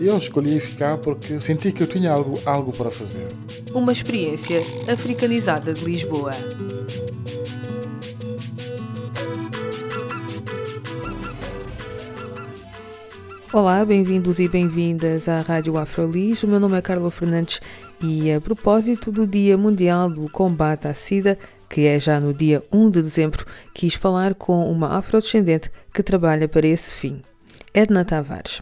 Eu escolhi ficar porque senti que eu tinha algo, algo para fazer. Uma experiência africanizada de Lisboa. Olá, bem-vindos e bem-vindas à Rádio Afrolis. O meu nome é Carla Fernandes e a propósito do Dia Mundial do Combate à SIDA, que é já no dia 1 de dezembro, quis falar com uma afrodescendente que trabalha para esse fim, Edna Tavares.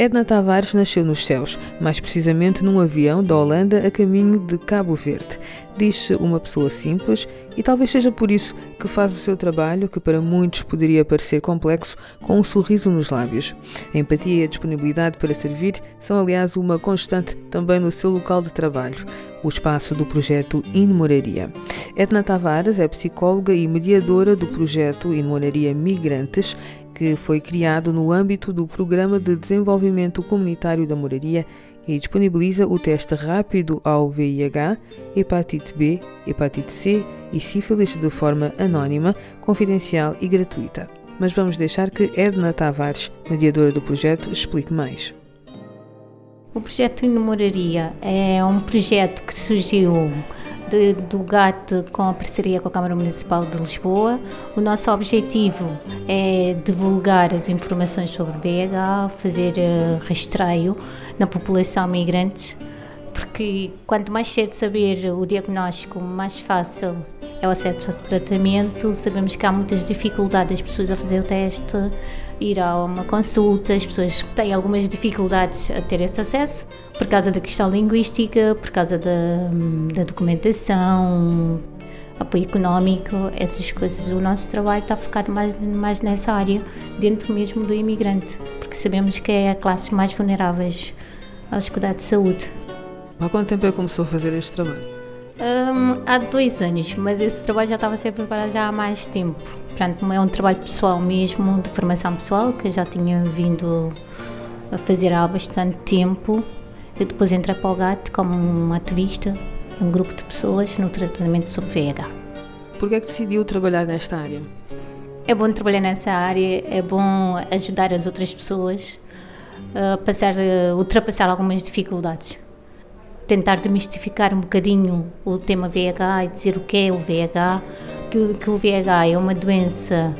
Edna Tavares nasceu nos céus, mais precisamente num avião da Holanda a caminho de Cabo Verde. Diz-se uma pessoa simples e talvez seja por isso que faz o seu trabalho, que para muitos poderia parecer complexo, com um sorriso nos lábios. A empatia e a disponibilidade para servir são, aliás, uma constante também no seu local de trabalho, o espaço do projeto Inmoraria. Edna Tavares é psicóloga e mediadora do projeto Inmoraria Migrantes que foi criado no âmbito do Programa de Desenvolvimento Comunitário da Moraria e disponibiliza o teste rápido ao VIH, hepatite B, hepatite C e sífilis de forma anónima, confidencial e gratuita. Mas vamos deixar que Edna Tavares, mediadora do projeto, explique mais. O projeto Moraria é um projeto que surgiu de, do GAT com a parceria com a Câmara Municipal de Lisboa. O nosso objetivo é divulgar as informações sobre BH, fazer uh, rastreio na população migrantes, porque quanto mais cedo saber o diagnóstico, mais fácil é o acesso ao tratamento. Sabemos que há muitas dificuldades das pessoas a fazer o teste ir a uma consulta, as pessoas têm algumas dificuldades a ter esse acesso por causa da questão linguística, por causa da, da documentação, apoio económico, essas coisas. O nosso trabalho está focado mais, mais nessa área, dentro mesmo do imigrante, porque sabemos que é a classe mais vulneráveis aos cuidados de saúde. Há quanto tempo é que começou a fazer este trabalho? Um, há dois anos, mas esse trabalho já estava a ser preparado já há mais tempo. Portanto, é um trabalho pessoal mesmo, de formação pessoal, que eu já tinha vindo a fazer há bastante tempo. Eu depois entrei para o GAT como um ativista, um grupo de pessoas no tratamento sobre VIH. Por que é que decidiu trabalhar nesta área? É bom trabalhar nessa área, é bom ajudar as outras pessoas a passar, a ultrapassar algumas dificuldades tentar demistificar um bocadinho o tema VIH e dizer o que é o VIH, que, que o VIH é uma doença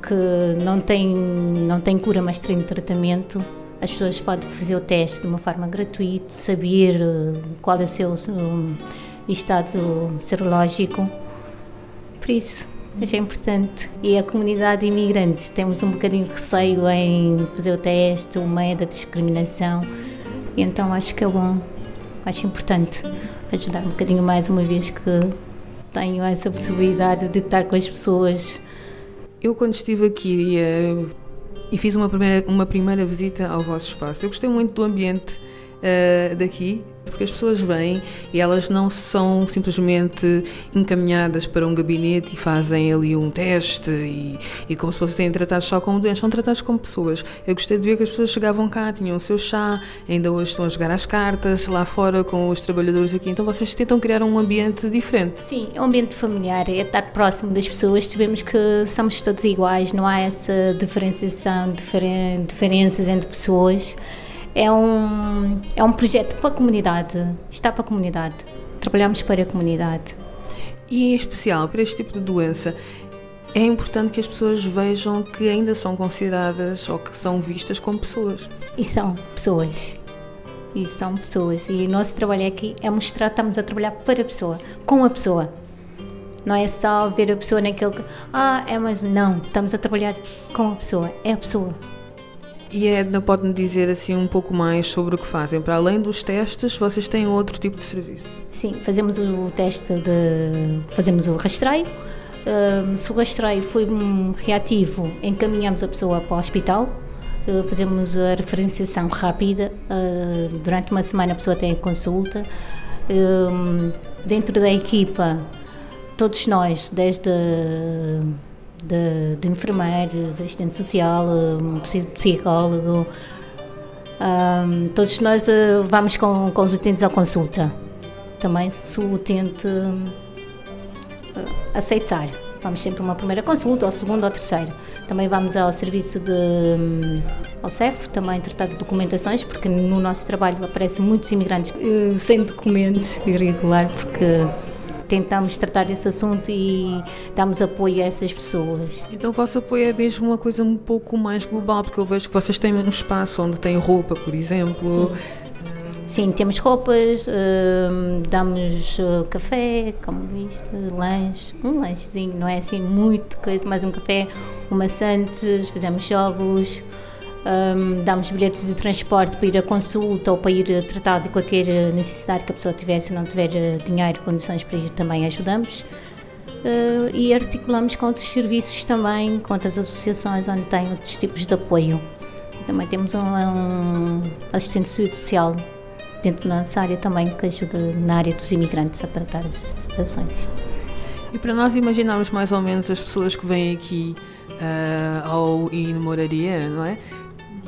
que não tem, não tem cura, mas tem tratamento. As pessoas podem fazer o teste de uma forma gratuita, saber eh, qual é o seu um, estado serológico. Por isso, achei importante. E a comunidade imigrante, temos um bocadinho de receio em fazer o teste, o medo da discriminação. Então acho que é bom acho importante ajudar um bocadinho mais, uma vez que tenho essa possibilidade de estar com as pessoas. Eu, quando estive aqui e, e fiz uma primeira, uma primeira visita ao vosso espaço, eu gostei muito do ambiente uh, daqui, porque as pessoas vêm e elas não são simplesmente encaminhadas para um gabinete e fazem ali um teste e, e como se fossem tratados só como doentes, são tratados como pessoas. Eu gostei de ver que as pessoas chegavam cá, tinham o seu chá, ainda hoje estão a jogar as cartas lá fora com os trabalhadores aqui, então vocês tentam criar um ambiente diferente. Sim, é um ambiente familiar, é estar próximo das pessoas, sabemos que somos todos iguais, não há essa diferenciação, diferen, diferenças entre pessoas é um, é um projeto para a comunidade, está para a comunidade. Trabalhamos para a comunidade. E em especial para este tipo de doença, é importante que as pessoas vejam que ainda são consideradas ou que são vistas como pessoas. E são pessoas. E são pessoas. E o nosso trabalho aqui é mostrar que estamos a trabalhar para a pessoa, com a pessoa. Não é só ver a pessoa naquele que, ah, é, mas não, estamos a trabalhar com a pessoa, é a pessoa. E Edna pode-me dizer assim um pouco mais sobre o que fazem? Para além dos testes, vocês têm outro tipo de serviço? Sim, fazemos o teste de. fazemos o rastreio, Uh, se o rastreio foi reativo, encaminhamos a pessoa para o hospital, uh, fazemos a referenciação rápida. Uh, durante uma semana a pessoa tem consulta. dentro da equipa, todos nós, desde de, de enfermeiros, assistente social, psicólogo, um, todos nós uh, vamos com, com os utentes à consulta. Também se o utente uh, aceitar. Vamos sempre uma primeira consulta, ou segunda ou terceira. Também vamos ao serviço de um, ao CEF, também tratar de documentações, porque no nosso trabalho aparecem muitos imigrantes uh, sem documentos irregular, porque tentamos tratar desse assunto e damos apoio a essas pessoas. Então o vosso apoio é mesmo uma coisa um pouco mais global, porque eu vejo que vocês têm um espaço onde tem roupa, por exemplo. Sim. Sim, temos roupas, uh, damos uh, café, como viste, lanche, um lanchezinho, não é assim muito coisa, mas um café, uma maçantes, fazemos jogos, um, damos bilhetes de transporte para ir à consulta ou para ir tratar de qualquer necessidade que a pessoa tiver, se não tiver eh, dinheiro, condições para ir, também ajudamos. Uh, e articulamos com outros serviços também, com outras associações onde tem outros tipos de apoio. Também temos um, um assistente social dentro da nossa área também que ajuda na área dos imigrantes a tratar essas situações. E para nós imaginarmos mais ou menos as pessoas que vêm aqui uh, ao IN Moraria, não é?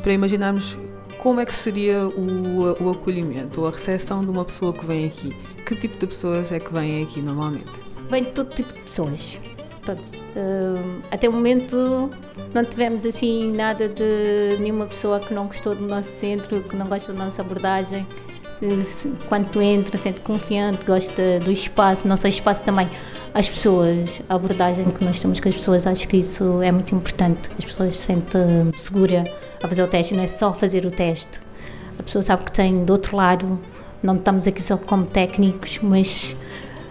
Para imaginarmos como é que seria o, o acolhimento ou a recepção de uma pessoa que vem aqui. Que tipo de pessoas é que vêm aqui normalmente? Vem de todo tipo de pessoas. Todos. Uh, até o momento não tivemos assim nada de nenhuma pessoa que não gostou do nosso centro, que não gosta da nossa abordagem quando tu entra, sente confiante, gosta do espaço, só espaço também, as pessoas, a abordagem que nós temos com as pessoas, acho que isso é muito importante. As pessoas se sentem segura a fazer o teste, não é só fazer o teste. A pessoa sabe que tem do outro lado, não estamos aqui só como técnicos, mas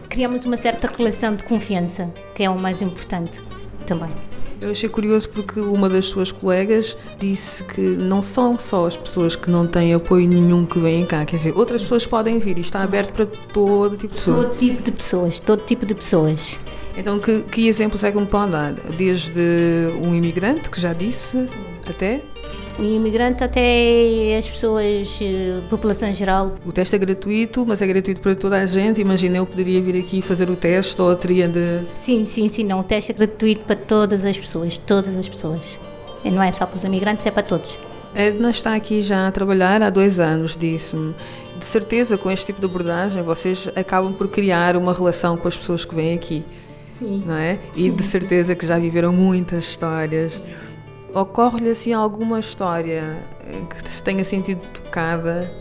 criamos uma certa relação de confiança, que é o mais importante também. Eu achei curioso porque uma das suas colegas disse que não são só as pessoas que não têm apoio nenhum que vêm cá, quer dizer, outras pessoas podem vir e está aberto para todo tipo de pessoas. Todo tipo de pessoas, todo tipo de pessoas. Então, que, que exemplos é que me pode dar? Desde um imigrante, que já disse, até o imigrante até as pessoas, eh, população em geral. O teste é gratuito, mas é gratuito para toda a gente. Imagina, eu poderia vir aqui fazer o teste ou teria de. Sim, sim, sim, não. O teste é gratuito para todas as pessoas, todas as pessoas. E não é só para os imigrantes, é para todos. Edna está aqui já a trabalhar há dois anos, disse-me. De certeza, com este tipo de abordagem, vocês acabam por criar uma relação com as pessoas que vêm aqui. Sim. Não é? Sim. E de certeza que já viveram muitas histórias ocorre-lhe assim alguma história que se tenha sentido tocada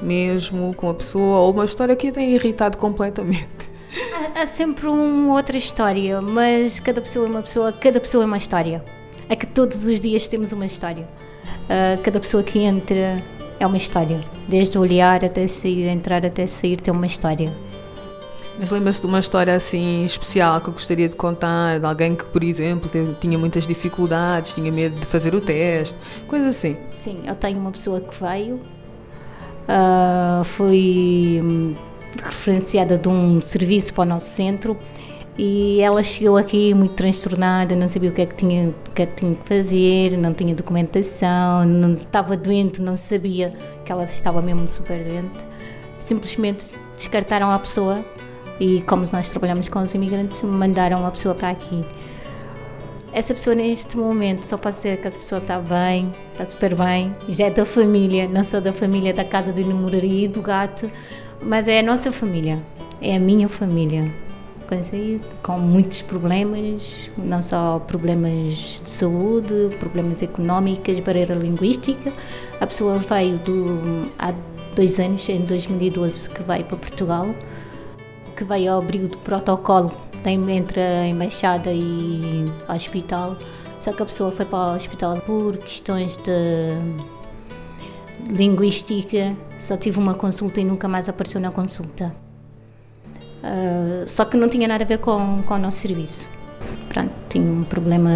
mesmo com a pessoa ou uma história que a tenha irritado completamente? Há, há sempre uma outra história, mas cada pessoa é uma pessoa, cada pessoa é uma história. É que todos os dias temos uma história. Uh, cada pessoa que entra é uma história. Desde olhar até sair, entrar até sair, tem uma história. Mas lembras-te de uma história assim especial que eu gostaria de contar? De alguém que, por exemplo, tinha muitas dificuldades, tinha medo de fazer o teste, coisas assim? Sim, eu tenho uma pessoa que veio, uh, foi hum, referenciada de um serviço para o nosso centro e ela chegou aqui muito transtornada, não sabia o que é que tinha, o que, é que, tinha que fazer, não tinha documentação, não estava doente, não sabia que ela estava mesmo super doente. Simplesmente descartaram a pessoa e como nós trabalhamos com os imigrantes, mandaram uma pessoa para aqui. Essa pessoa neste momento só pode dizer que essa pessoa está bem, está super bem, já é da família, não sou da família da casa do namoraria e do gato, mas é a nossa família, é a minha família. Com muitos problemas, não só problemas de saúde, problemas económicos, barreira linguística. A pessoa veio do, há dois anos, em 2012, que veio para Portugal que veio ao abrigo do protocolo entre a embaixada e o hospital. Só que a pessoa foi para o hospital por questões de linguística, só tive uma consulta e nunca mais apareceu na consulta. Uh, só que não tinha nada a ver com, com o nosso serviço. Pronto, tinha um problema,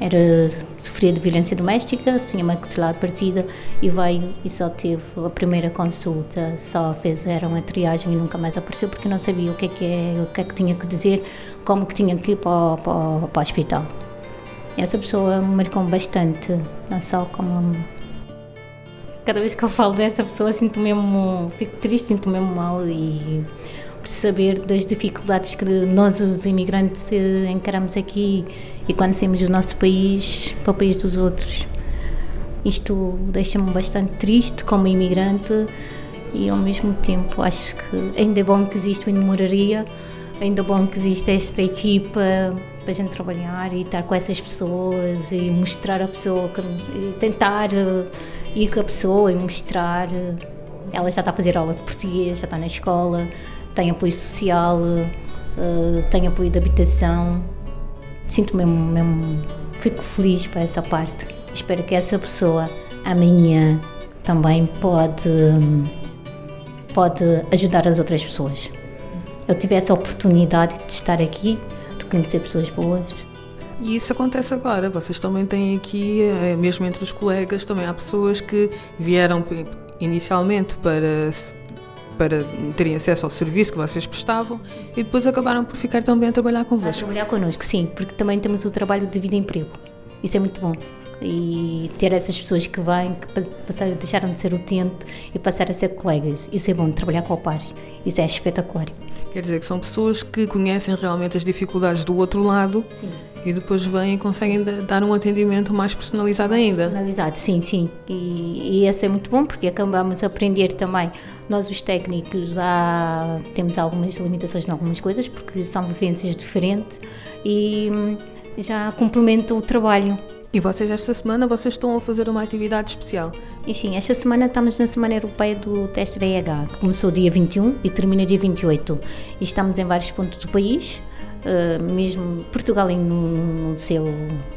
era, sofria de violência doméstica, tinha maxilar partida e veio e só teve a primeira consulta, só fizeram a triagem e nunca mais apareceu porque não sabia o que é que, é, o que, é que tinha que dizer, como que tinha que ir para, para, para o hospital. Essa pessoa me marcou bastante, não só como cada vez que eu falo desta pessoa sinto mesmo, fico triste, sinto mesmo mal e saber das dificuldades que nós, os imigrantes, eh, encaramos aqui e quando saímos do nosso país para o país dos outros. Isto deixa-me bastante triste como imigrante e ao mesmo tempo acho que ainda é bom que existe o Inomoraria, ainda é bom que existe esta equipa para a gente trabalhar e estar com essas pessoas e mostrar a pessoa, tentar eh, ir com a pessoa e mostrar. Eh, ela já está a fazer aula de português, já está na escola, tem apoio social, uh, tem apoio de habitação. Sinto mesmo, mesmo, fico feliz para essa parte. Espero que essa pessoa amanhã também pode, pode ajudar as outras pessoas. Eu tive essa oportunidade de estar aqui, de conhecer pessoas boas. E isso acontece agora. Vocês também têm aqui, eh, mesmo entre os colegas, também há pessoas que vieram inicialmente para para terem acesso ao serviço que vocês prestavam e depois acabaram por ficar também a trabalhar convosco. A trabalhar connosco, sim, porque também temos o trabalho de vida e emprego. Isso é muito bom. E ter essas pessoas que vêm, que passaram, deixaram de ser utente e passaram a ser colegas. Isso é bom, trabalhar com pares. Isso é espetacular. Quer dizer que são pessoas que conhecem realmente as dificuldades do outro lado sim e depois vêm e conseguem dar um atendimento mais personalizado ainda. Personalizado, sim, sim. E, e isso é muito bom porque acabamos a aprender também. Nós, os técnicos, há, temos algumas limitações em algumas coisas porque são vivências diferentes e hum, já complementa o trabalho. E vocês esta semana vocês estão a fazer uma atividade especial? E sim, esta semana estamos na Semana Europeia do Teste VIH, que começou dia 21 e termina dia 28. E estamos em vários pontos do país, uh, mesmo Portugal no, no, seu,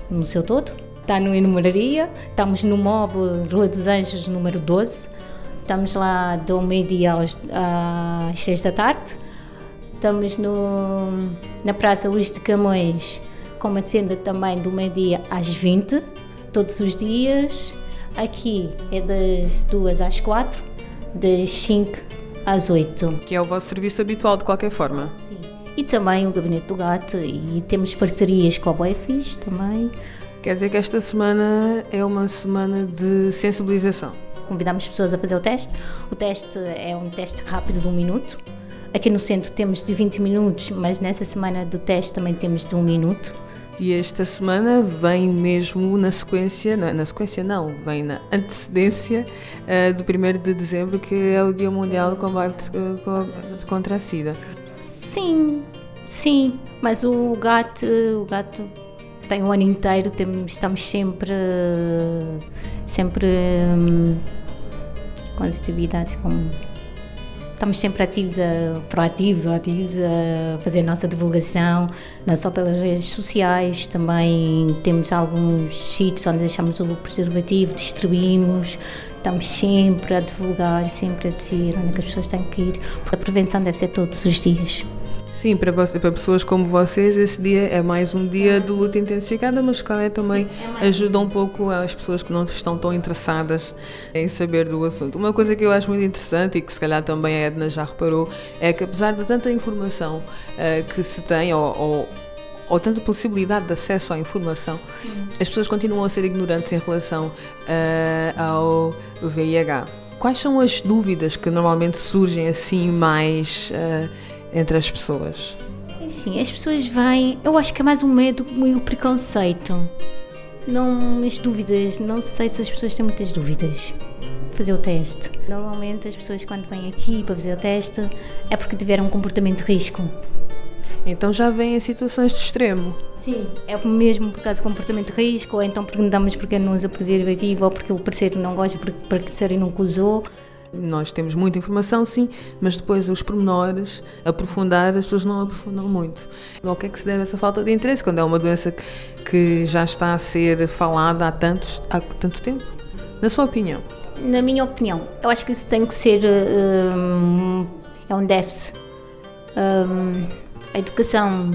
no seu todo. Está no Enumeraria, estamos no MOB Rua dos Anjos, número 12. Estamos lá do meio-dia às 6 da tarde. Estamos no, na Praça Luz de Camões, com uma tenda também do meio-dia às 20, todos os dias. Aqui é das 2 às 4, das 5 às 8. Que é o vosso serviço habitual de qualquer forma? Sim e também o Gabinete do Gato e temos parcerias com a Boifis também. Quer dizer que esta semana é uma semana de sensibilização? Convidamos pessoas a fazer o teste. O teste é um teste rápido de um minuto. Aqui no centro temos de 20 minutos, mas nessa semana do teste também temos de um minuto. E esta semana vem mesmo na sequência, na, na sequência não, vem na antecedência uh, do 1 de dezembro, que é o Dia Mundial do Combate uh, contra a SIDA. Sim, sim, mas o gato, o gato tem o ano inteiro, estamos sempre, sempre hum, com as atividades como estamos sempre ativos, a, proativos ativos a fazer a nossa divulgação, não só pelas redes sociais, também temos alguns sítios onde deixamos o preservativo, distribuímos, estamos sempre a divulgar, sempre a dizer onde é as pessoas têm que ir, porque a prevenção deve ser todos os dias. Sim, para, para pessoas como vocês, esse dia é mais um dia de luta intensificada, mas que também é ajuda um pouco as pessoas que não estão tão interessadas em saber do assunto. Uma coisa que eu acho muito interessante e que se calhar também a Edna já reparou é que apesar de tanta informação uh, que se tem, ou, ou ou tanta possibilidade de acesso à informação, Sim. as pessoas continuam a ser ignorantes em relação uh, ao VIH. Quais são as dúvidas que normalmente surgem assim mais uh, entre as pessoas? É sim, as pessoas vêm. Eu acho que é mais um medo e o preconceito. Não, as dúvidas, não sei se as pessoas têm muitas dúvidas. Fazer o teste. Normalmente as pessoas quando vêm aqui para fazer o teste é porque tiveram um comportamento de risco. Então já vêm em situações de extremo. Sim. É mesmo por causa de comportamento de risco, ou então perguntamos porque não usa preservativo, ou porque o parceiro não gosta, porque o parceiro nunca usou. Nós temos muita informação, sim, mas depois os pormenores, aprofundar, as pessoas não aprofundam muito. Ao que é que se deve essa falta de interesse, quando é uma doença que já está a ser falada há, tantos, há tanto tempo? Na sua opinião? Na minha opinião, eu acho que isso tem que ser. Um, é um déficit. Um, a educação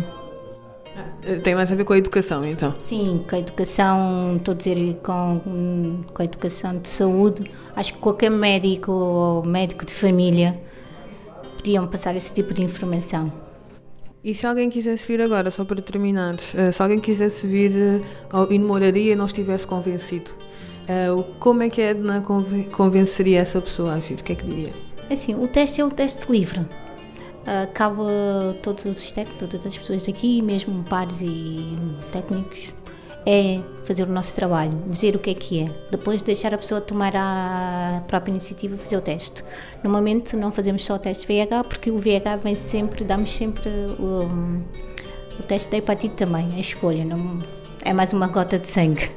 Tem mais a ver com a educação, então? Sim, com a educação, estou a dizer com, com a educação de saúde. Acho que qualquer médico ou médico de família podiam passar esse tipo de informação. E se alguém quisesse vir agora, só para terminar, eh, se alguém quisesse vir eh, ao Inmoraria e não estivesse convencido, eh, como é que a Edna convenceria essa pessoa a vir? O que é que diria? Assim, o teste é um teste livre. Cabe a todos os técnicos, todas as pessoas aqui, mesmo pares e técnicos, é fazer o nosso trabalho, dizer o que é que é, depois deixar a pessoa tomar a própria iniciativa fazer o teste. Normalmente não fazemos só o teste VH, porque o VH vem sempre, damos sempre o, o teste da hepatite também, a escolha, não, é mais uma gota de sangue.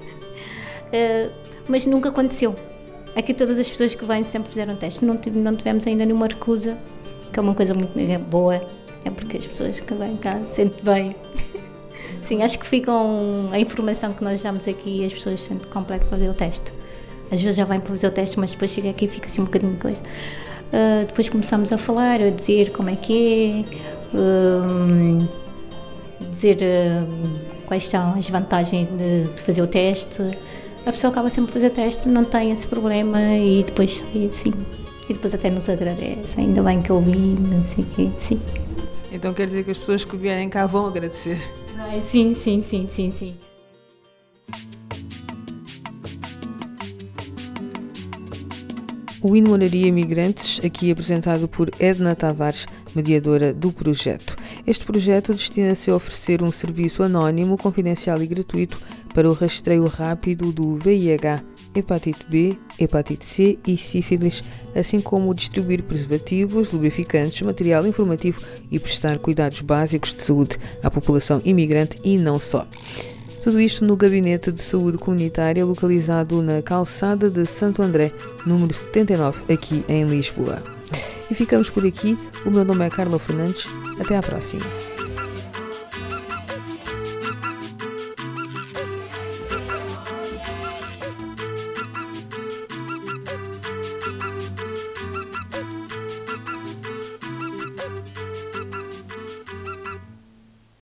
Uh, mas nunca aconteceu. Aqui todas as pessoas que vêm sempre fizeram teste, não, não tivemos ainda nenhuma recusa, que é uma coisa muito boa, é porque as pessoas que vêm cá sentem bem. Sim, acho que ficam a informação que nós damos aqui as pessoas sentem completo fazer o teste. Às vezes já vêm para fazer o teste, mas depois chega aqui e fica assim um bocadinho de coisa. Uh, depois começamos a falar, a dizer como é que é, uh, dizer uh, quais são as vantagens de, de, fazer o teste. A pessoa acaba sempre a fazer o teste, não tem esse problema e depois sai assim. E depois até nos agradece, ainda bem que eu vi, não sei o quê, sim. Então quer dizer que as pessoas que vierem cá vão agradecer? sim, sim, sim, sim, sim. O In Moraria Migrantes, aqui apresentado por Edna Tavares, mediadora do projeto. Este projeto destina-se a oferecer um serviço anónimo, confidencial e gratuito para o rastreio rápido do VIH, hepatite B, hepatite C e sífilis, assim como distribuir preservativos, lubrificantes, material informativo e prestar cuidados básicos de saúde à população imigrante e não só. Tudo isto no Gabinete de Saúde Comunitária localizado na Calçada de Santo André, número 79, aqui em Lisboa. E ficamos por aqui. O meu nome é Carla Fernandes. Até à próxima.